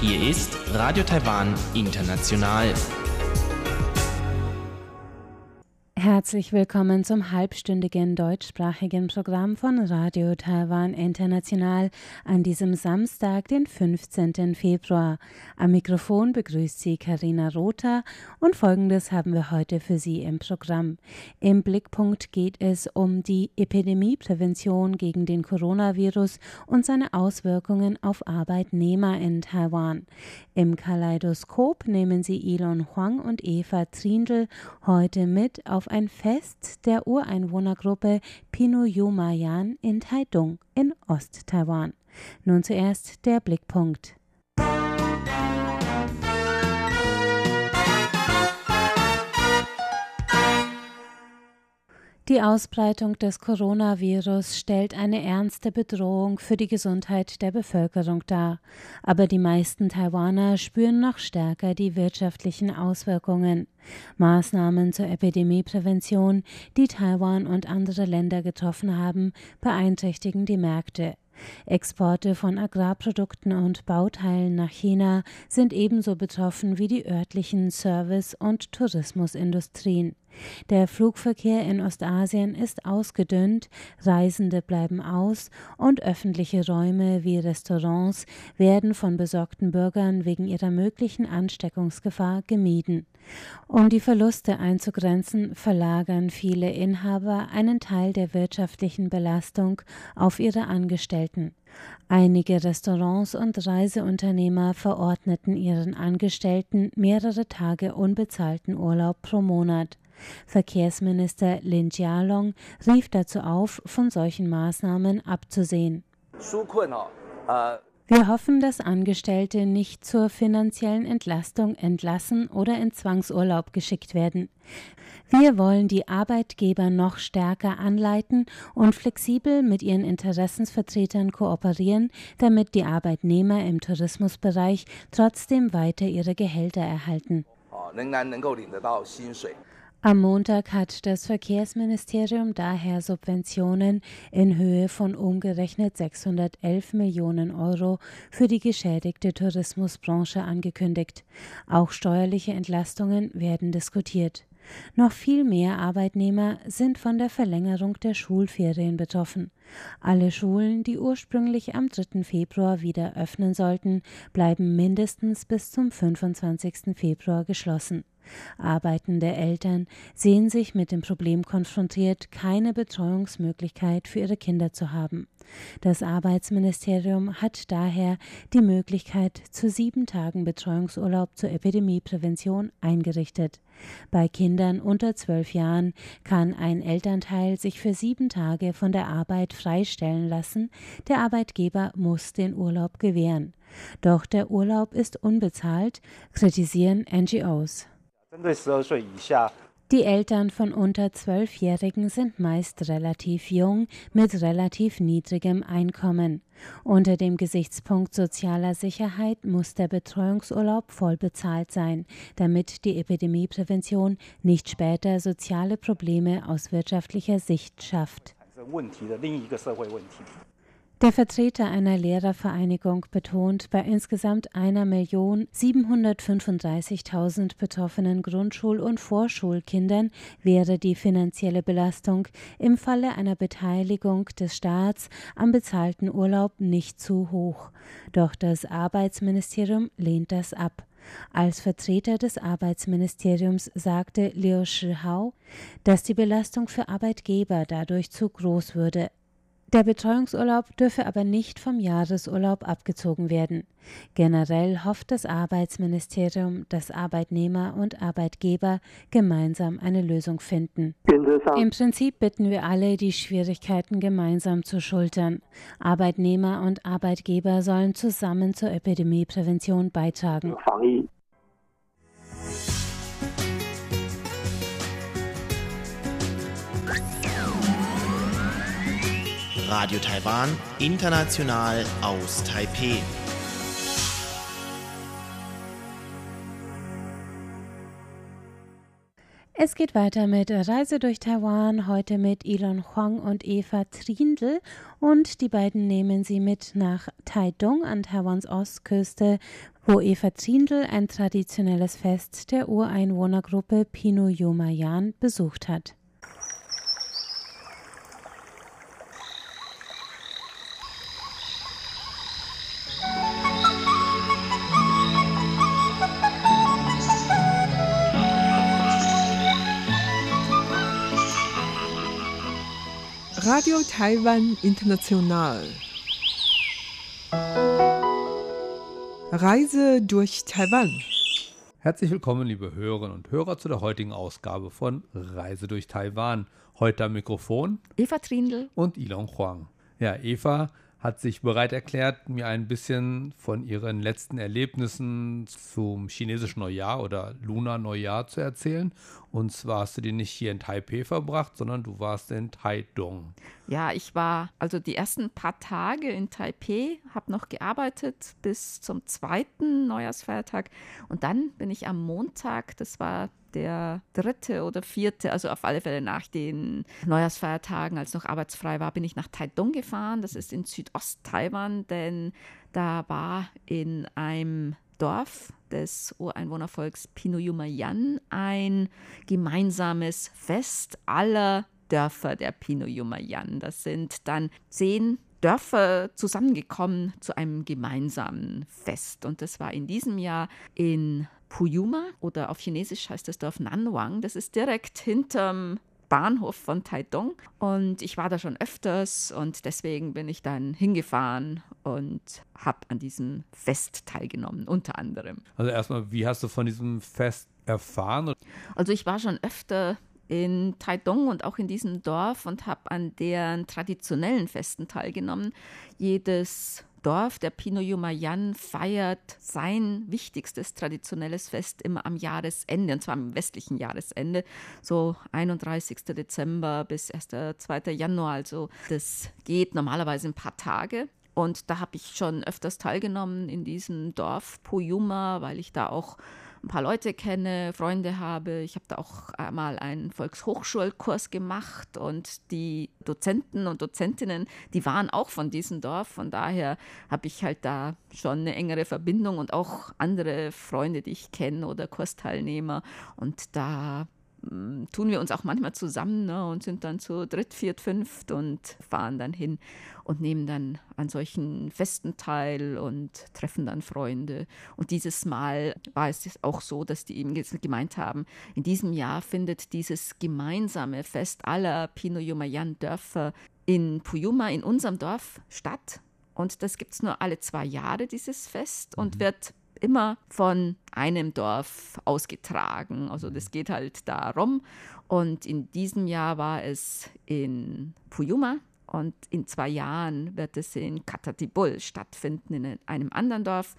Hier ist Radio Taiwan International. Herzlich willkommen zum halbstündigen deutschsprachigen Programm von Radio Taiwan International an diesem Samstag, den 15. Februar. Am Mikrofon begrüßt Sie Karina Rother und folgendes haben wir heute für Sie im Programm. Im Blickpunkt geht es um die Epidemieprävention gegen den Coronavirus und seine Auswirkungen auf Arbeitnehmer in Taiwan. Im Kaleidoskop nehmen Sie Elon Huang und Eva Trindl heute mit auf ein Fest der Ureinwohnergruppe Pinoyo-Mayan in Taidong in Ost-Taiwan. Nun zuerst der Blickpunkt. Die Ausbreitung des Coronavirus stellt eine ernste Bedrohung für die Gesundheit der Bevölkerung dar, aber die meisten Taiwaner spüren noch stärker die wirtschaftlichen Auswirkungen. Maßnahmen zur Epidemieprävention, die Taiwan und andere Länder getroffen haben, beeinträchtigen die Märkte. Exporte von Agrarprodukten und Bauteilen nach China sind ebenso betroffen wie die örtlichen Service- und Tourismusindustrien. Der Flugverkehr in Ostasien ist ausgedünnt, Reisende bleiben aus und öffentliche Räume wie Restaurants werden von besorgten Bürgern wegen ihrer möglichen Ansteckungsgefahr gemieden. Um die Verluste einzugrenzen, verlagern viele Inhaber einen Teil der wirtschaftlichen Belastung auf ihre Angestellten. Einige Restaurants und Reiseunternehmer verordneten ihren Angestellten mehrere Tage unbezahlten Urlaub pro Monat. Verkehrsminister Lin Jialong rief dazu auf, von solchen Maßnahmen abzusehen. Wir hoffen, dass Angestellte nicht zur finanziellen Entlastung entlassen oder in Zwangsurlaub geschickt werden. Wir wollen die Arbeitgeber noch stärker anleiten und flexibel mit ihren Interessensvertretern kooperieren, damit die Arbeitnehmer im Tourismusbereich trotzdem weiter ihre Gehälter erhalten. Am Montag hat das Verkehrsministerium daher Subventionen in Höhe von umgerechnet 611 Millionen Euro für die geschädigte Tourismusbranche angekündigt. Auch steuerliche Entlastungen werden diskutiert. Noch viel mehr Arbeitnehmer sind von der Verlängerung der Schulferien betroffen. Alle Schulen, die ursprünglich am 3. Februar wieder öffnen sollten, bleiben mindestens bis zum 25. Februar geschlossen. Arbeitende Eltern sehen sich mit dem Problem konfrontiert, keine Betreuungsmöglichkeit für ihre Kinder zu haben. Das Arbeitsministerium hat daher die Möglichkeit zu sieben Tagen Betreuungsurlaub zur Epidemieprävention eingerichtet. Bei Kindern unter zwölf Jahren kann ein Elternteil sich für sieben Tage von der Arbeit freistellen lassen, der Arbeitgeber muss den Urlaub gewähren. Doch der Urlaub ist unbezahlt, kritisieren NGOs. Die Eltern von unter Zwölfjährigen sind meist relativ jung mit relativ niedrigem Einkommen. Unter dem Gesichtspunkt sozialer Sicherheit muss der Betreuungsurlaub voll bezahlt sein, damit die Epidemieprävention nicht später soziale Probleme aus wirtschaftlicher Sicht schafft. Der Vertreter einer Lehrervereinigung betont, bei insgesamt einer Million 735.000 betroffenen Grundschul- und Vorschulkindern wäre die finanzielle Belastung im Falle einer Beteiligung des Staats am bezahlten Urlaub nicht zu hoch. Doch das Arbeitsministerium lehnt das ab. Als Vertreter des Arbeitsministeriums sagte Liu Shihao, dass die Belastung für Arbeitgeber dadurch zu groß würde. Der Betreuungsurlaub dürfe aber nicht vom Jahresurlaub abgezogen werden. Generell hofft das Arbeitsministerium, dass Arbeitnehmer und Arbeitgeber gemeinsam eine Lösung finden. Im Prinzip bitten wir alle, die Schwierigkeiten gemeinsam zu schultern. Arbeitnehmer und Arbeitgeber sollen zusammen zur Epidemieprävention beitragen. Radio Taiwan, international aus Taipeh. Es geht weiter mit Reise durch Taiwan, heute mit Elon Huang und Eva Trindl und die beiden nehmen sie mit nach Taidong an Taiwans Ostküste, wo Eva Trindl ein traditionelles Fest der Ureinwohnergruppe Pinu Yumayan besucht hat. Radio Taiwan International. Reise durch Taiwan. Herzlich willkommen, liebe Hörerinnen und Hörer, zu der heutigen Ausgabe von Reise durch Taiwan. Heute am Mikrofon Eva Trindl und Ilon Huang. Ja, Eva hat sich bereit erklärt, mir ein bisschen von ihren letzten Erlebnissen zum chinesischen Neujahr oder Lunar Neujahr zu erzählen. Und zwar hast du die nicht hier in Taipei verbracht, sondern du warst in Taidong. Ja, ich war also die ersten paar Tage in Taipei, habe noch gearbeitet bis zum zweiten Neujahrsfeiertag. Und dann bin ich am Montag, das war der dritte oder vierte, also auf alle Fälle nach den Neujahrsfeiertagen, als noch arbeitsfrei war, bin ich nach Taidong gefahren. Das ist in Südost-Taiwan, denn da war in einem Dorf des Ureinwohnervolks Pinuyumayan ein gemeinsames Fest aller Dörfer der Pinuyumayan. Das sind dann zehn Dörfer zusammengekommen zu einem gemeinsamen Fest. Und das war in diesem Jahr in Puyuma oder auf Chinesisch heißt das Dorf Nanwang. Das ist direkt hinterm Bahnhof von Taidong und ich war da schon öfters und deswegen bin ich dann hingefahren und habe an diesem Fest teilgenommen, unter anderem. Also erstmal, wie hast du von diesem Fest erfahren? Also ich war schon öfter in Taidong und auch in diesem Dorf und habe an deren traditionellen Festen teilgenommen. Jedes Dorf der Pinoyumayan feiert sein wichtigstes traditionelles Fest immer am Jahresende, und zwar am westlichen Jahresende, so 31. Dezember bis 1. 2. Januar. Also das geht normalerweise ein paar Tage. Und da habe ich schon öfters teilgenommen in diesem Dorf Poyuma, weil ich da auch ein paar Leute kenne, Freunde habe. Ich habe da auch einmal einen Volkshochschulkurs gemacht und die Dozenten und Dozentinnen, die waren auch von diesem Dorf. Von daher habe ich halt da schon eine engere Verbindung und auch andere Freunde, die ich kenne oder Kursteilnehmer. Und da tun wir uns auch manchmal zusammen ne, und sind dann zu dritt, viert, fünft und fahren dann hin und nehmen dann an solchen Festen teil und treffen dann Freunde. Und dieses Mal war es auch so, dass die eben gemeint haben, in diesem Jahr findet dieses gemeinsame Fest aller Pino-Yumayan-Dörfer in Puyuma, in unserem Dorf, statt. Und das gibt es nur alle zwei Jahre, dieses Fest, und mhm. wird immer von einem Dorf ausgetragen. Also das geht halt darum. Und in diesem Jahr war es in Puyuma und in zwei Jahren wird es in Katatibul stattfinden, in einem anderen Dorf.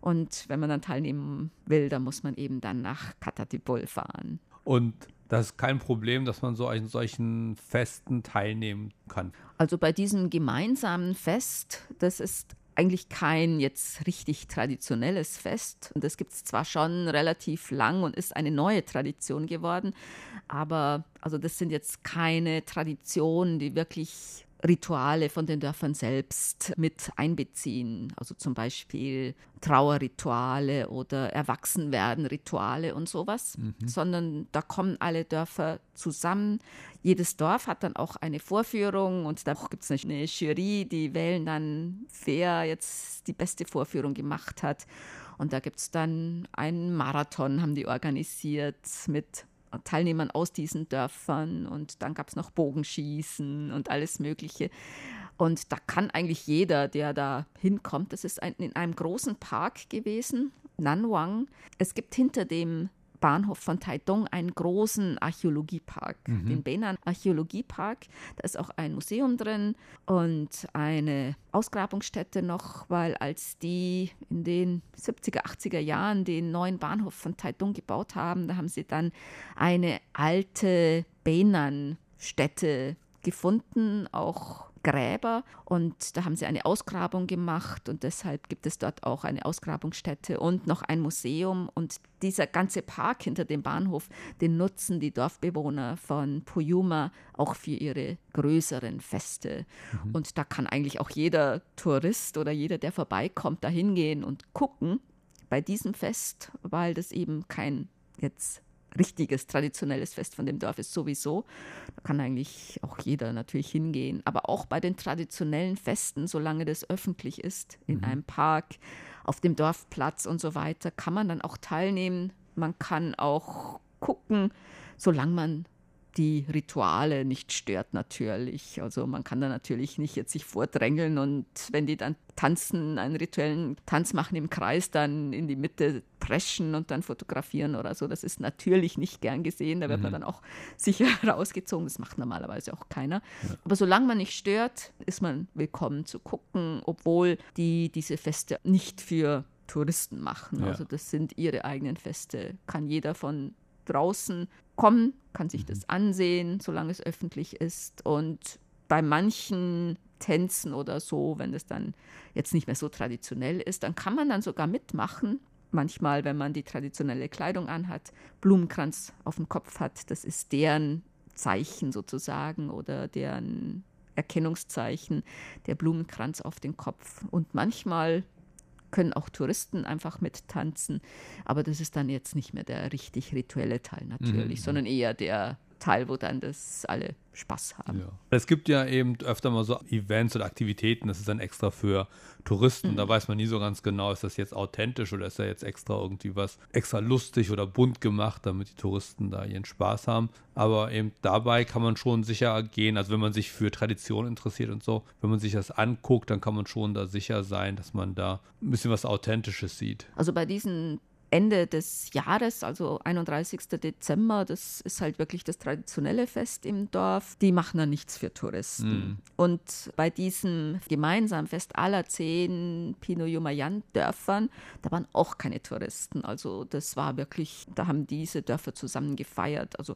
Und wenn man dann teilnehmen will, dann muss man eben dann nach Katatibul fahren. Und das ist kein Problem, dass man so an solchen Festen teilnehmen kann. Also bei diesem gemeinsamen Fest, das ist eigentlich kein jetzt richtig traditionelles Fest. Und das gibt es zwar schon relativ lang und ist eine neue Tradition geworden, aber also das sind jetzt keine Traditionen, die wirklich Rituale von den Dörfern selbst mit einbeziehen. Also zum Beispiel Trauerrituale oder Erwachsenwerden-Rituale und sowas, mhm. sondern da kommen alle Dörfer zusammen. Jedes Dorf hat dann auch eine Vorführung und da gibt es eine Jury, die wählen dann, wer jetzt die beste Vorführung gemacht hat. Und da gibt es dann einen Marathon, haben die organisiert mit Teilnehmern aus diesen Dörfern und dann gab es noch Bogenschießen und alles Mögliche. Und da kann eigentlich jeder, der da hinkommt, das ist ein, in einem großen Park gewesen, Nanwang. Es gibt hinter dem Bahnhof von Taidong einen großen Archäologiepark, mhm. den Benan Archäologiepark. Da ist auch ein Museum drin und eine Ausgrabungsstätte noch, weil als die in den 70er, 80er Jahren den neuen Bahnhof von Taidong gebaut haben, da haben sie dann eine alte Benan-Stätte gefunden, auch Gräber und da haben sie eine Ausgrabung gemacht und deshalb gibt es dort auch eine Ausgrabungsstätte und noch ein Museum und dieser ganze Park hinter dem Bahnhof, den nutzen die Dorfbewohner von Puyuma auch für ihre größeren Feste. Mhm. Und da kann eigentlich auch jeder Tourist oder jeder, der vorbeikommt, da hingehen und gucken bei diesem Fest, weil das eben kein jetzt richtiges, traditionelles Fest von dem Dorf ist sowieso. Da kann eigentlich auch jeder natürlich hingehen. Aber auch bei den traditionellen Festen, solange das öffentlich ist, in mhm. einem Park, auf dem Dorfplatz und so weiter, kann man dann auch teilnehmen. Man kann auch gucken, solange man die Rituale nicht stört natürlich. Also man kann da natürlich nicht jetzt sich vordrängeln und wenn die dann tanzen, einen rituellen Tanz machen im Kreis, dann in die Mitte preschen und dann fotografieren oder so. Das ist natürlich nicht gern gesehen. Da wird mhm. man dann auch sicher rausgezogen. Das macht normalerweise auch keiner. Ja. Aber solange man nicht stört, ist man willkommen zu gucken, obwohl die diese Feste nicht für Touristen machen. Ja. Also das sind ihre eigenen Feste. Kann jeder von draußen kommen, kann sich das mhm. ansehen, solange es öffentlich ist. Und bei manchen Tänzen oder so, wenn es dann jetzt nicht mehr so traditionell ist, dann kann man dann sogar mitmachen. Manchmal, wenn man die traditionelle Kleidung anhat, Blumenkranz auf dem Kopf hat, das ist deren Zeichen sozusagen oder deren Erkennungszeichen, der Blumenkranz auf den Kopf. Und manchmal können auch Touristen einfach mittanzen. Aber das ist dann jetzt nicht mehr der richtig rituelle Teil natürlich, mhm. sondern eher der Teil, wo dann das alle Spaß haben. Ja. Es gibt ja eben öfter mal so Events oder Aktivitäten, das ist dann extra für Touristen. Mhm. Da weiß man nie so ganz genau, ist das jetzt authentisch oder ist da jetzt extra irgendwie was extra lustig oder bunt gemacht, damit die Touristen da ihren Spaß haben. Aber eben dabei kann man schon sicher gehen, also wenn man sich für Tradition interessiert und so, wenn man sich das anguckt, dann kann man schon da sicher sein, dass man da ein bisschen was Authentisches sieht. Also bei diesen Ende des Jahres, also 31. Dezember, das ist halt wirklich das traditionelle Fest im Dorf. Die machen da nichts für Touristen. Mm. Und bei diesem gemeinsamen Fest aller zehn Pinoyumayan-Dörfern, da waren auch keine Touristen. Also das war wirklich, da haben diese Dörfer zusammen gefeiert. Also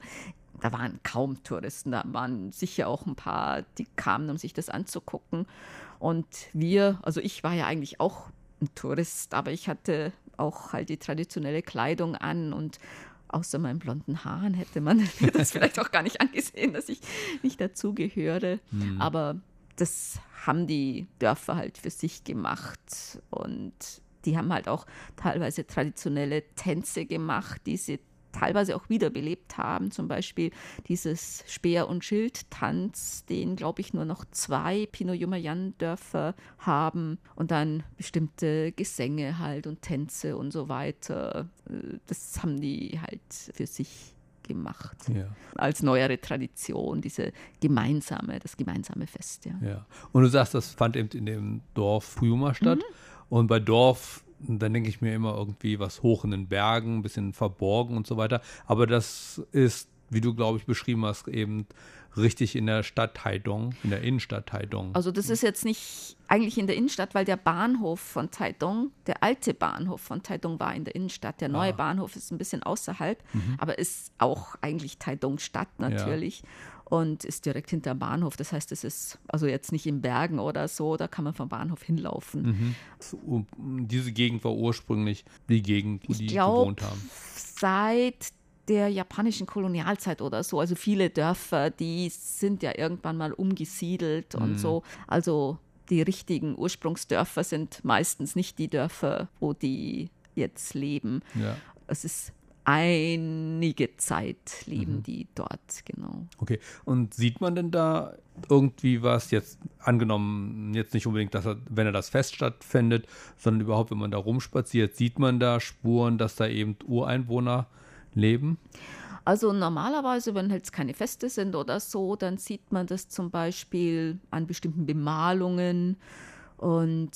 da waren kaum Touristen, da waren sicher auch ein paar, die kamen, um sich das anzugucken. Und wir, also ich war ja eigentlich auch ein Tourist, aber ich hatte auch halt die traditionelle Kleidung an und außer meinen blonden Haaren hätte man mir das vielleicht auch gar nicht angesehen, dass ich nicht dazugehöre. Mhm. Aber das haben die Dörfer halt für sich gemacht und die haben halt auch teilweise traditionelle Tänze gemacht, die sie teilweise auch wiederbelebt haben. Zum Beispiel dieses Speer- und Schildtanz, den, glaube ich, nur noch zwei Pinoyumayan-Dörfer haben. Und dann bestimmte Gesänge halt und Tänze und so weiter. Das haben die halt für sich gemacht. Ja. Als neuere Tradition, diese gemeinsame, das gemeinsame Fest. Ja. ja. Und du sagst, das fand eben in dem Dorf Puyuma statt. Mhm. Und bei Dorf dann denke ich mir immer irgendwie was hoch in den Bergen, ein bisschen verborgen und so weiter. Aber das ist, wie du, glaube ich, beschrieben hast, eben richtig in der Stadt Taidong, in der Innenstadt Taidong. Also das ist jetzt nicht eigentlich in der Innenstadt, weil der Bahnhof von Taidong, der alte Bahnhof von Taidong war in der Innenstadt. Der neue ah. Bahnhof ist ein bisschen außerhalb, mhm. aber ist auch eigentlich Taidong Stadt natürlich. Ja und ist direkt hinter dem Bahnhof. Das heißt, es ist also jetzt nicht in Bergen oder so, da kann man vom Bahnhof hinlaufen. Mhm. Diese Gegend war ursprünglich die Gegend, wo ich die glaub, gewohnt haben. Seit der japanischen Kolonialzeit oder so. Also viele Dörfer, die sind ja irgendwann mal umgesiedelt mhm. und so. Also die richtigen Ursprungsdörfer sind meistens nicht die Dörfer, wo die jetzt leben. Ja. Es ist einige Zeit leben mhm. die dort, genau. Okay, und sieht man denn da irgendwie was, jetzt angenommen, jetzt nicht unbedingt, dass er, wenn er das Fest stattfindet, sondern überhaupt, wenn man da rumspaziert, sieht man da Spuren, dass da eben Ureinwohner leben? Also normalerweise, wenn jetzt keine Feste sind oder so, dann sieht man das zum Beispiel an bestimmten Bemalungen und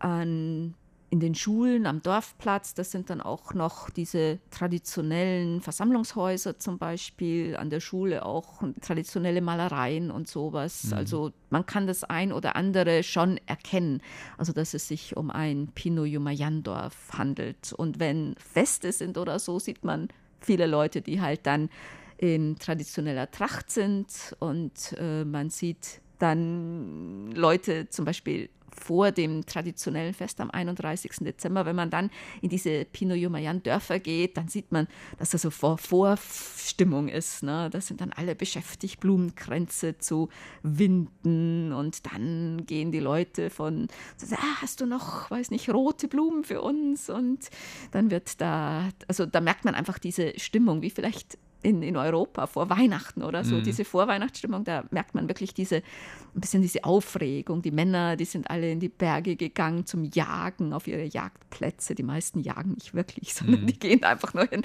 an in den Schulen am Dorfplatz, das sind dann auch noch diese traditionellen Versammlungshäuser zum Beispiel, an der Schule auch traditionelle Malereien und sowas. Mhm. Also man kann das ein oder andere schon erkennen, also dass es sich um ein Pino-Yumayan-Dorf handelt. Und wenn Feste sind oder so, sieht man viele Leute, die halt dann in traditioneller Tracht sind und äh, man sieht dann Leute zum Beispiel vor dem traditionellen Fest am 31. Dezember. Wenn man dann in diese Pinot Jumayan Dörfer geht, dann sieht man, dass da so Vor Vorstimmung ist. Ne? Da sind dann alle beschäftigt, Blumenkränze zu winden und dann gehen die Leute von, so, ah, hast du noch, weiß nicht, rote Blumen für uns? Und dann wird da, also da merkt man einfach diese Stimmung, wie vielleicht in, in Europa vor Weihnachten oder so, mhm. diese Vorweihnachtsstimmung, da merkt man wirklich diese, ein bisschen diese Aufregung. Die Männer, die sind alle in die Berge gegangen zum Jagen auf ihre Jagdplätze. Die meisten jagen nicht wirklich, sondern mhm. die gehen einfach nur hin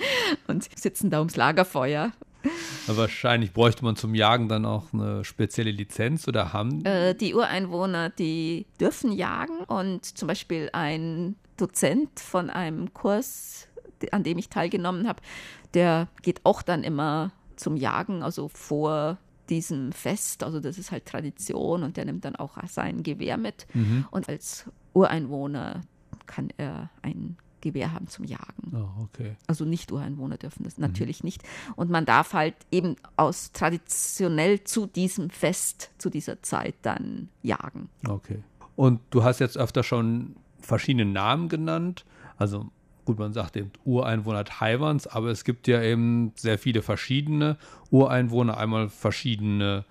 und sitzen da ums Lagerfeuer. wahrscheinlich bräuchte man zum Jagen dann auch eine spezielle Lizenz oder haben? Äh, die Ureinwohner, die dürfen jagen und zum Beispiel ein Dozent von einem Kurs, an dem ich teilgenommen habe, der geht auch dann immer zum Jagen, also vor diesem Fest. Also das ist halt Tradition und der nimmt dann auch sein Gewehr mit. Mhm. Und als Ureinwohner kann er ein Gewehr haben zum Jagen. Oh, okay. Also nicht Ureinwohner dürfen das natürlich mhm. nicht. Und man darf halt eben aus traditionell zu diesem Fest, zu dieser Zeit dann jagen. Okay. Und du hast jetzt öfter schon verschiedene Namen genannt. Also gut, man sagt eben Ureinwohner Taiwans, aber es gibt ja eben sehr viele verschiedene Ureinwohner, einmal verschiedene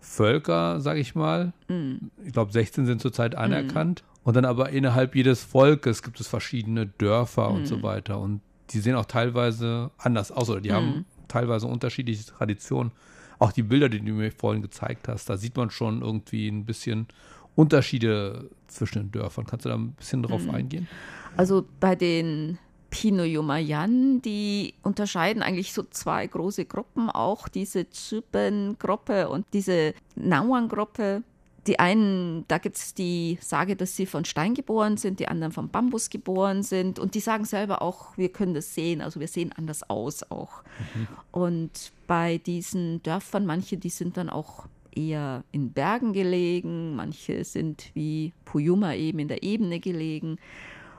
Völker, sage ich mal. Mm. Ich glaube, 16 sind zurzeit anerkannt. Mm. Und dann aber innerhalb jedes Volkes gibt es verschiedene Dörfer mm. und so weiter. Und die sehen auch teilweise anders aus oder die haben mm. teilweise unterschiedliche Traditionen. Auch die Bilder, die du mir vorhin gezeigt hast, da sieht man schon irgendwie ein bisschen Unterschiede zwischen den Dörfern. Kannst du da ein bisschen drauf mm. eingehen? Also bei den Pinoyomayan, die unterscheiden eigentlich so zwei große Gruppen, auch diese Zypen-Gruppe und diese Nauan-Gruppe. Die einen, da gibt es die Sage, dass sie von Stein geboren sind, die anderen von Bambus geboren sind. Und die sagen selber auch, wir können das sehen, also wir sehen anders aus auch. Mhm. Und bei diesen Dörfern, manche, die sind dann auch eher in Bergen gelegen, manche sind wie Puyuma eben in der Ebene gelegen.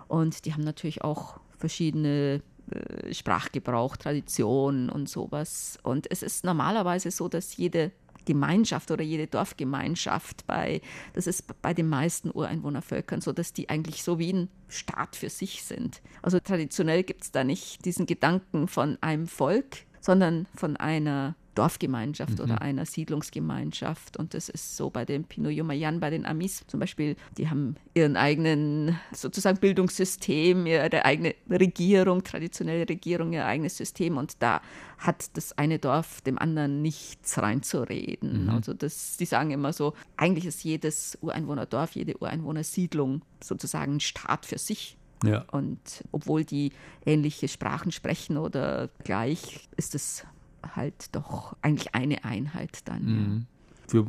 Und die haben natürlich auch verschiedene äh, Sprachgebrauch, Traditionen und sowas. Und es ist normalerweise so, dass jede Gemeinschaft oder jede Dorfgemeinschaft bei, das ist bei den meisten Ureinwohnervölkern so, dass die eigentlich so wie ein Staat für sich sind. Also traditionell gibt es da nicht diesen Gedanken von einem Volk, sondern von einer Dorfgemeinschaft mhm. oder einer Siedlungsgemeinschaft. Und das ist so bei den Pinoyomayan, bei den Amis zum Beispiel, die haben ihren eigenen sozusagen Bildungssystem, ihre eigene Regierung, traditionelle Regierung, ihr eigenes System. Und da hat das eine Dorf dem anderen nichts reinzureden. Mhm. Also das, die sagen immer so, eigentlich ist jedes Ureinwohnerdorf, jede Ureinwohnersiedlung sozusagen ein Staat für sich. Ja. Und obwohl die ähnliche Sprachen sprechen oder gleich, ist es halt doch eigentlich eine Einheit dann. Mhm. Wir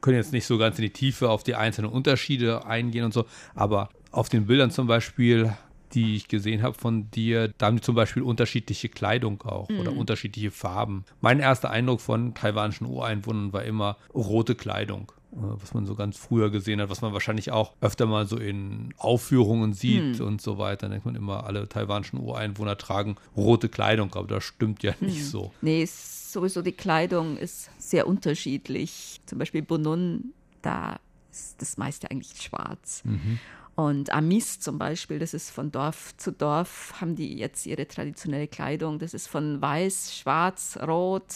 können jetzt nicht so ganz in die Tiefe auf die einzelnen Unterschiede eingehen und so, aber auf den Bildern zum Beispiel, die ich gesehen habe von dir, da haben die zum Beispiel unterschiedliche Kleidung auch mhm. oder unterschiedliche Farben. Mein erster Eindruck von taiwanischen Ureinwohnern war immer rote Kleidung. Äh, was man so ganz früher gesehen hat, was man wahrscheinlich auch öfter mal so in Aufführungen sieht hm. und so weiter. Dann denkt man immer, alle taiwanischen Ureinwohner tragen rote Kleidung, aber das stimmt ja nicht hm. so. Nee, sowieso die Kleidung ist sehr unterschiedlich. Zum Beispiel Bonun, da ist das meiste eigentlich schwarz. Mhm. Und Amis zum Beispiel, das ist von Dorf zu Dorf, haben die jetzt ihre traditionelle Kleidung. Das ist von weiß, schwarz, rot,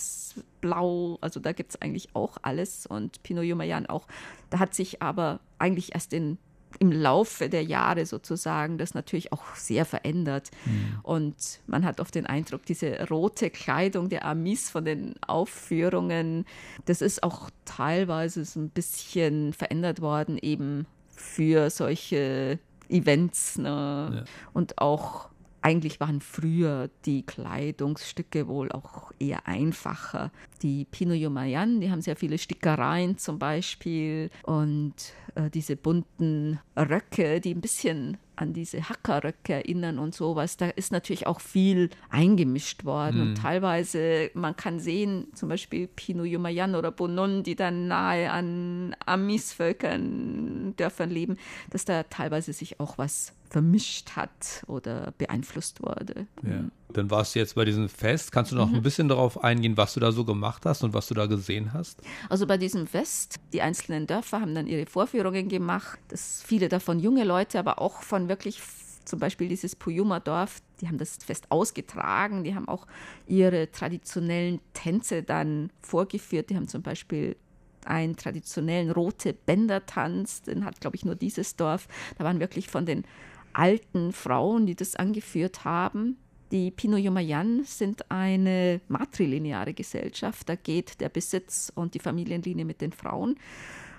blau. Also da gibt es eigentlich auch alles. Und Pinot Jumayan auch. Da hat sich aber eigentlich erst in, im Laufe der Jahre sozusagen das natürlich auch sehr verändert. Mhm. Und man hat oft den Eindruck, diese rote Kleidung der Amis von den Aufführungen, das ist auch teilweise so ein bisschen verändert worden, eben für solche Events. Ne? Ja. Und auch eigentlich waren früher die Kleidungsstücke wohl auch eher einfacher. Die Pinoyomayan, die haben sehr viele Stickereien zum Beispiel und äh, diese bunten Röcke, die ein bisschen an diese Hackerröcke erinnern und sowas. Da ist natürlich auch viel eingemischt worden. Mhm. Und teilweise, man kann sehen, zum Beispiel Pino Yumayan oder Bonon, die dann nahe an Amis-Völkern, Dörfern leben, dass da teilweise sich auch was vermischt hat oder beeinflusst wurde. Ja. Dann warst du jetzt bei diesem Fest. Kannst du noch mhm. ein bisschen darauf eingehen, was du da so gemacht hast und was du da gesehen hast? Also bei diesem Fest, die einzelnen Dörfer haben dann ihre Vorführungen gemacht. Das viele davon junge Leute, aber auch von wirklich zum Beispiel dieses Puyuma-Dorf, die haben das Fest ausgetragen, die haben auch ihre traditionellen Tänze dann vorgeführt. Die haben zum Beispiel einen traditionellen rote Bändertanz, den hat, glaube ich, nur dieses Dorf. Da waren wirklich von den alten Frauen, die das angeführt haben. Die Pinoyomayan sind eine matrilineare Gesellschaft. Da geht der Besitz und die Familienlinie mit den Frauen.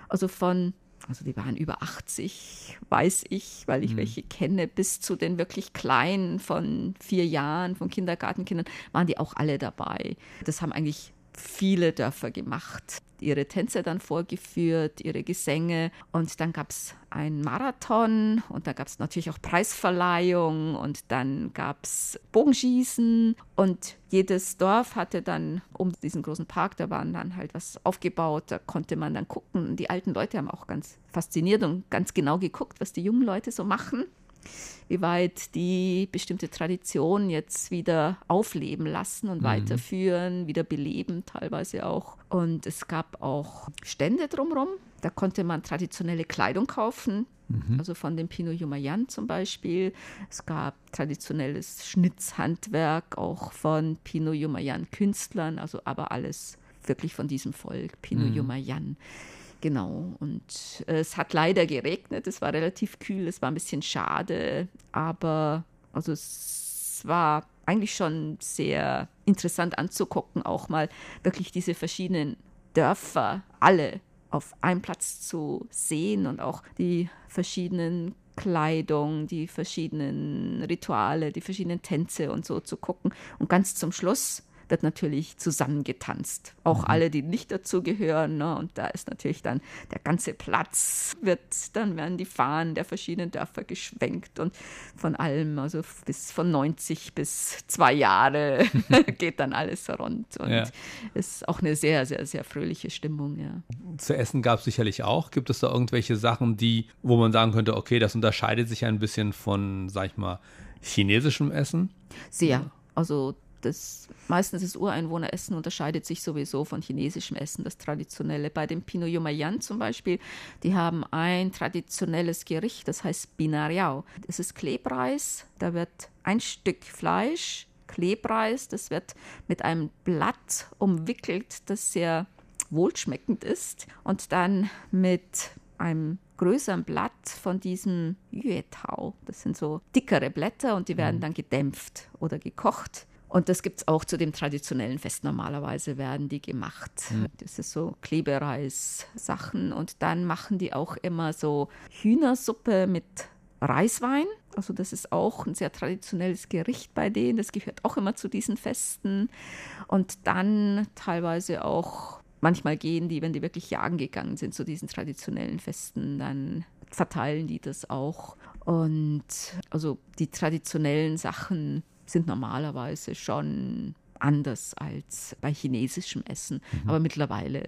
Also von, also die waren über 80, weiß ich, weil ich mhm. welche kenne, bis zu den wirklich Kleinen von vier Jahren, von Kindergartenkindern, waren die auch alle dabei. Das haben eigentlich viele Dörfer gemacht ihre Tänze dann vorgeführt, ihre Gesänge. Und dann gab es einen Marathon und da gab es natürlich auch Preisverleihung und dann gab es Bogenschießen und jedes Dorf hatte dann um diesen großen Park, da waren dann halt was aufgebaut, da konnte man dann gucken. Die alten Leute haben auch ganz fasziniert und ganz genau geguckt, was die jungen Leute so machen wie weit die bestimmte Tradition jetzt wieder aufleben lassen und mhm. weiterführen, wieder beleben teilweise auch. Und es gab auch Stände drumherum. Da konnte man traditionelle Kleidung kaufen, mhm. also von dem Pino Yumayan zum Beispiel. Es gab traditionelles Schnitzhandwerk auch von Pino Yumayan Künstlern, also aber alles wirklich von diesem Volk, Pino mhm. Yumayan. Genau, und äh, es hat leider geregnet, es war relativ kühl, es war ein bisschen schade, aber also es war eigentlich schon sehr interessant anzugucken, auch mal wirklich diese verschiedenen Dörfer alle auf einem Platz zu sehen und auch die verschiedenen Kleidung, die verschiedenen Rituale, die verschiedenen Tänze und so zu gucken. Und ganz zum Schluss wird natürlich zusammengetanzt. Auch mhm. alle, die nicht dazugehören. Ne? Und da ist natürlich dann der ganze Platz, wird, dann werden die Fahnen der verschiedenen Dörfer geschwenkt und von allem, also bis von 90 bis zwei Jahre geht dann alles rund. Und ja. ist auch eine sehr, sehr, sehr fröhliche Stimmung, ja. Zu essen gab es sicherlich auch. Gibt es da irgendwelche Sachen, die, wo man sagen könnte, okay, das unterscheidet sich ein bisschen von, sag ich mal, chinesischem Essen? Sehr. Also das, meistens das Ureinwohneressen unterscheidet sich sowieso von chinesischem Essen, das traditionelle. Bei dem Pinot Yumayan zum Beispiel, die haben ein traditionelles Gericht, das heißt Binariao. Das ist Klebreis, da wird ein Stück Fleisch, Klebreis, das wird mit einem Blatt umwickelt, das sehr wohlschmeckend ist und dann mit einem größeren Blatt von diesem Yuetao. Das sind so dickere Blätter und die werden mhm. dann gedämpft oder gekocht. Und das gibt es auch zu dem traditionellen Fest. Normalerweise werden die gemacht. Mhm. Das ist so Klebereis-Sachen. Und dann machen die auch immer so Hühnersuppe mit Reiswein. Also das ist auch ein sehr traditionelles Gericht bei denen. Das gehört auch immer zu diesen Festen. Und dann teilweise auch, manchmal gehen die, wenn die wirklich jagen gegangen sind zu diesen traditionellen Festen, dann verteilen die das auch. Und also die traditionellen Sachen sind normalerweise schon anders als bei chinesischem Essen. Mhm. Aber mittlerweile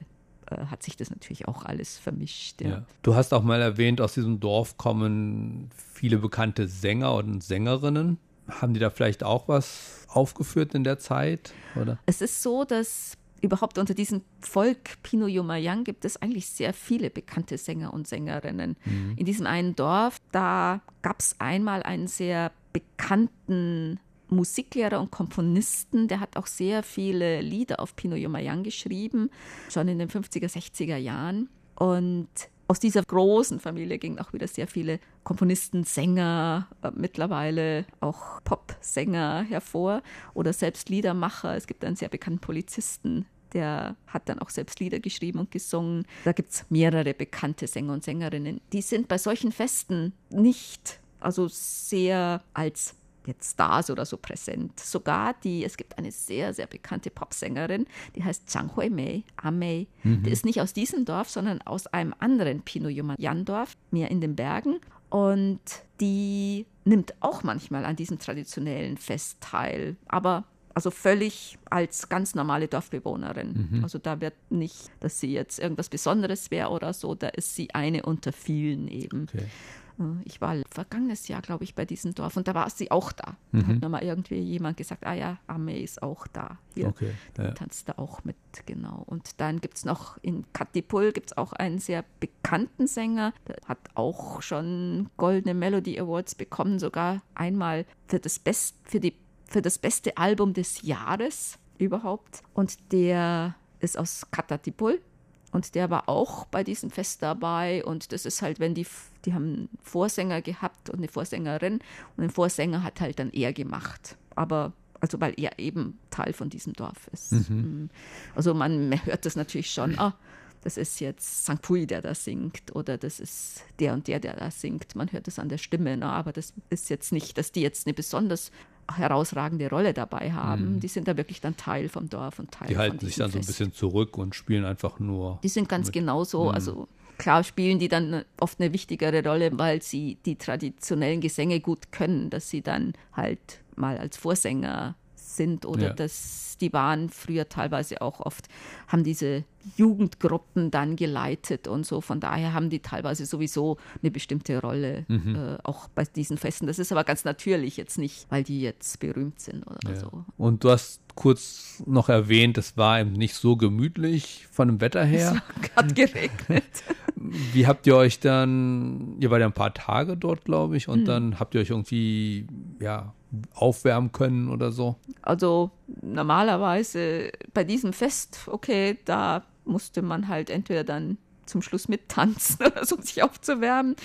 äh, hat sich das natürlich auch alles vermischt. Ja. Ja. Du hast auch mal erwähnt, aus diesem Dorf kommen viele bekannte Sänger und Sängerinnen. Haben die da vielleicht auch was aufgeführt in der Zeit? Oder? Es ist so, dass überhaupt unter diesem Volk Pino Yumayang gibt es eigentlich sehr viele bekannte Sänger und Sängerinnen. Mhm. In diesem einen Dorf, da gab es einmal einen sehr bekannten Musiklehrer und Komponisten. Der hat auch sehr viele Lieder auf Pino Yomayang geschrieben, schon in den 50er, 60er Jahren. Und aus dieser großen Familie gingen auch wieder sehr viele Komponisten, Sänger, äh, mittlerweile auch Popsänger hervor oder selbst Liedermacher. Es gibt einen sehr bekannten Polizisten, der hat dann auch selbst Lieder geschrieben und gesungen. Da gibt es mehrere bekannte Sänger und Sängerinnen. Die sind bei solchen Festen nicht also sehr als jetzt Stars oder so präsent. Sogar die, es gibt eine sehr, sehr bekannte Popsängerin, die heißt Zhang Hui Mei, Amei. Mhm. Die ist nicht aus diesem Dorf, sondern aus einem anderen Pino-Yumayan-Dorf, mehr in den Bergen. Und die nimmt auch manchmal an diesem traditionellen Fest teil, aber also völlig als ganz normale Dorfbewohnerin. Mhm. Also da wird nicht, dass sie jetzt irgendwas Besonderes wäre oder so, da ist sie eine unter vielen eben. Okay. Äh, ich war vergangenes Jahr, glaube ich, bei diesem Dorf und da war sie auch da. Da Mhm. hat nochmal irgendwie jemand gesagt, ah ja, Ame ist auch da. Hier Okay. Ja. tanzt da auch mit, genau. Und dann gibt es noch in Katipul gibt es auch einen sehr bekannten Sänger, der hat auch schon goldene Melody Awards bekommen, sogar einmal für das, Best, für die, für das beste Album des Jahres überhaupt. Und der ist aus Katipul. Und der war auch bei diesem Fest dabei. Und das ist halt, wenn die, die haben einen Vorsänger gehabt und eine Vorsängerin. Und den Vorsänger hat halt dann er gemacht. Aber, also weil er eben Teil von diesem Dorf ist. Mhm. Also man hört das natürlich schon, ah, das ist jetzt St. Pui, der da singt. Oder das ist der und der, der da singt. Man hört es an der Stimme. Ne? Aber das ist jetzt nicht, dass die jetzt eine besonders herausragende Rolle dabei haben. Die sind da wirklich dann Teil vom Dorf und Teil Die von halten sich dann so ein Fest. bisschen zurück und spielen einfach nur. Die sind ganz genauso. Also klar spielen die dann oft eine wichtigere Rolle, weil sie die traditionellen Gesänge gut können, dass sie dann halt mal als Vorsänger sind oder Ja. dass die waren früher teilweise auch oft, haben diese Jugendgruppen dann geleitet und so. Von daher haben die teilweise sowieso eine bestimmte Rolle, äh, auch bei diesen Festen. Das ist aber ganz natürlich jetzt nicht, weil die jetzt berühmt sind oder Ja. so. Und du hast kurz noch erwähnt, es war eben nicht so gemütlich von dem Wetter her. Hat geregnet. Wie habt ihr euch dann, ihr wart ja ein paar Tage dort, glaube ich, und Hm. dann habt ihr euch irgendwie, ja, aufwärmen können oder so? Also normalerweise bei diesem Fest, okay, da musste man halt entweder dann zum Schluss mittanzen oder so, um sich aufzuwärmen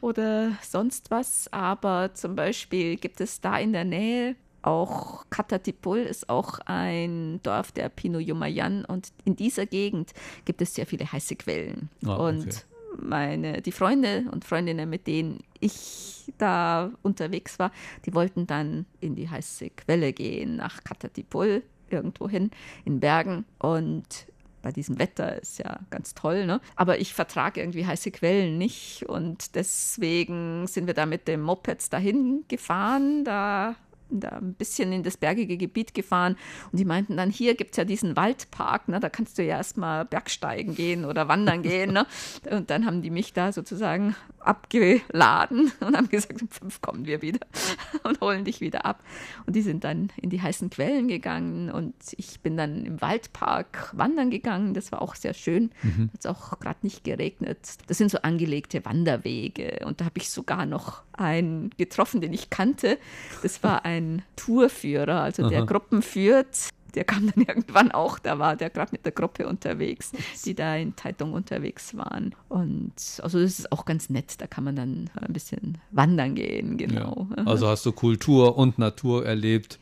oder sonst was. Aber zum Beispiel gibt es da in der Nähe auch Katatipul ist auch ein Dorf der Pino-Yumayan und in dieser Gegend gibt es sehr viele heiße Quellen. Ah, okay. Und meine, die Freunde und Freundinnen, mit denen ich da unterwegs war, die wollten dann in die heiße Quelle gehen, nach Katatipul, irgendwo hin, in Bergen. Und bei diesem Wetter ist ja ganz toll, ne? Aber ich vertrage irgendwie heiße Quellen nicht. Und deswegen sind wir da mit dem Mopeds dahin gefahren. Da da ein bisschen in das bergige Gebiet gefahren und die meinten dann, hier gibt es ja diesen Waldpark, ne, da kannst du ja erstmal Bergsteigen gehen oder wandern gehen. Ne? Und dann haben die mich da sozusagen abgeladen und haben gesagt, um fünf kommen wir wieder und holen dich wieder ab. Und die sind dann in die heißen Quellen gegangen und ich bin dann im Waldpark wandern gegangen. Das war auch sehr schön. Hat es auch gerade nicht geregnet. Das sind so angelegte Wanderwege und da habe ich sogar noch einen getroffen, den ich kannte. Das war ein Tourführer, also der Aha. Gruppen führt. Der kam dann irgendwann auch, da war der gerade mit der Gruppe unterwegs, die da in Taitung unterwegs waren. Und also das ist auch ganz nett, da kann man dann ein bisschen wandern gehen, genau. Ja. Also hast du Kultur und Natur erlebt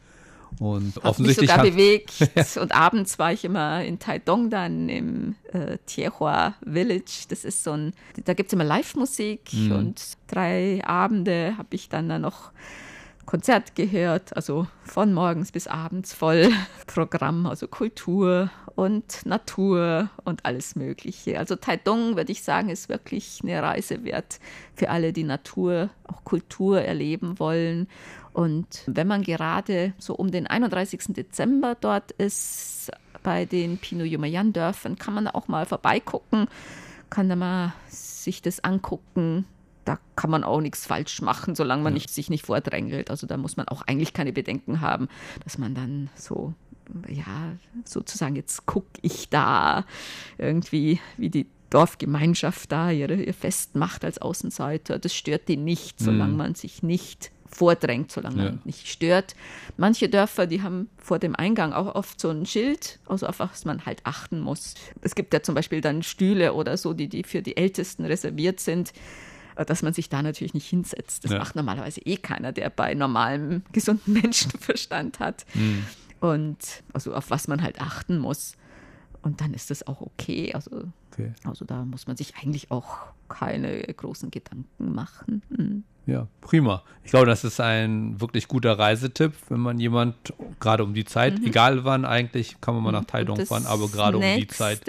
und Hab mich offensichtlich sogar hat, bewegt. Und abends war ich immer in Taidong dann im äh, Tiehua Village. Das ist so ein, da gibt es immer Live-Musik Mhm. und drei Abende habe ich dann da noch Konzert gehört, also von morgens bis abends voll Programm, also Kultur und Natur und alles Mögliche. Also Taidong, würde ich sagen, ist wirklich eine Reise wert für alle, die Natur, auch Kultur erleben wollen. Und wenn man gerade so um den 31. Dezember dort ist, bei den Pino-Yumayan-Dörfern, kann man da auch mal vorbeigucken, kann da mal sich das angucken. Da kann man auch nichts falsch machen, solange man nicht, sich nicht vordrängelt. Also da muss man auch eigentlich keine Bedenken haben, dass man dann so, ja, sozusagen, jetzt gucke ich da irgendwie, wie die Dorfgemeinschaft da ihre, ihr Fest macht als Außenseiter. Das stört die nicht, solange man sich nicht vordrängt, solange Ja. man nicht stört. Manche Dörfer, die haben vor dem Eingang auch oft so ein Schild, also auf was man halt achten muss. Es gibt ja zum Beispiel dann Stühle oder so, die, die für die Ältesten reserviert sind, dass man sich da natürlich nicht hinsetzt. Das Ja. macht normalerweise eh keiner, der bei normalem, gesunden Menschenverstand hat. Mhm. Und also auf was man halt achten muss. Und dann ist das auch okay. Also, okay. also da muss man sich eigentlich auch keine großen Gedanken machen. Hm. Ja, prima. Ich glaube, das ist ein wirklich guter Reisetipp, wenn man jemand gerade um die Zeit, egal wann eigentlich, kann man mal nach Taidong Mhm. Fahren, aber gerade um die Zeit.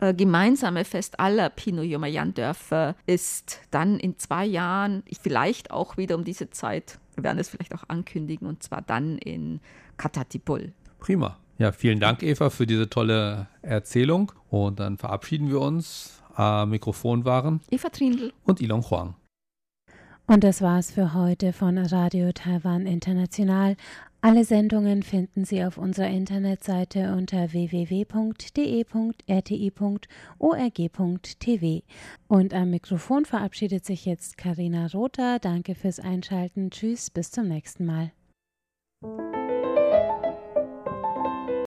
Äh, gemeinsame Fest aller Pino-Yumayan-Dörfer ist dann in zwei Jahren, vielleicht auch wieder um diese Zeit, wir werden es vielleicht auch ankündigen, und zwar dann in Katatipul. Prima. Ja, vielen Dank, Eva, für diese tolle Erzählung. Und dann verabschieden wir uns. Am Mikrofon waren Eva Trindl. und Ilon Huang. Und das war's für heute von Radio Taiwan International. Alle Sendungen finden Sie auf unserer Internetseite unter www.de.rti.org.tv. Und am Mikrofon verabschiedet sich jetzt Karina Rother. Danke fürs Einschalten. Tschüss, bis zum nächsten Mal.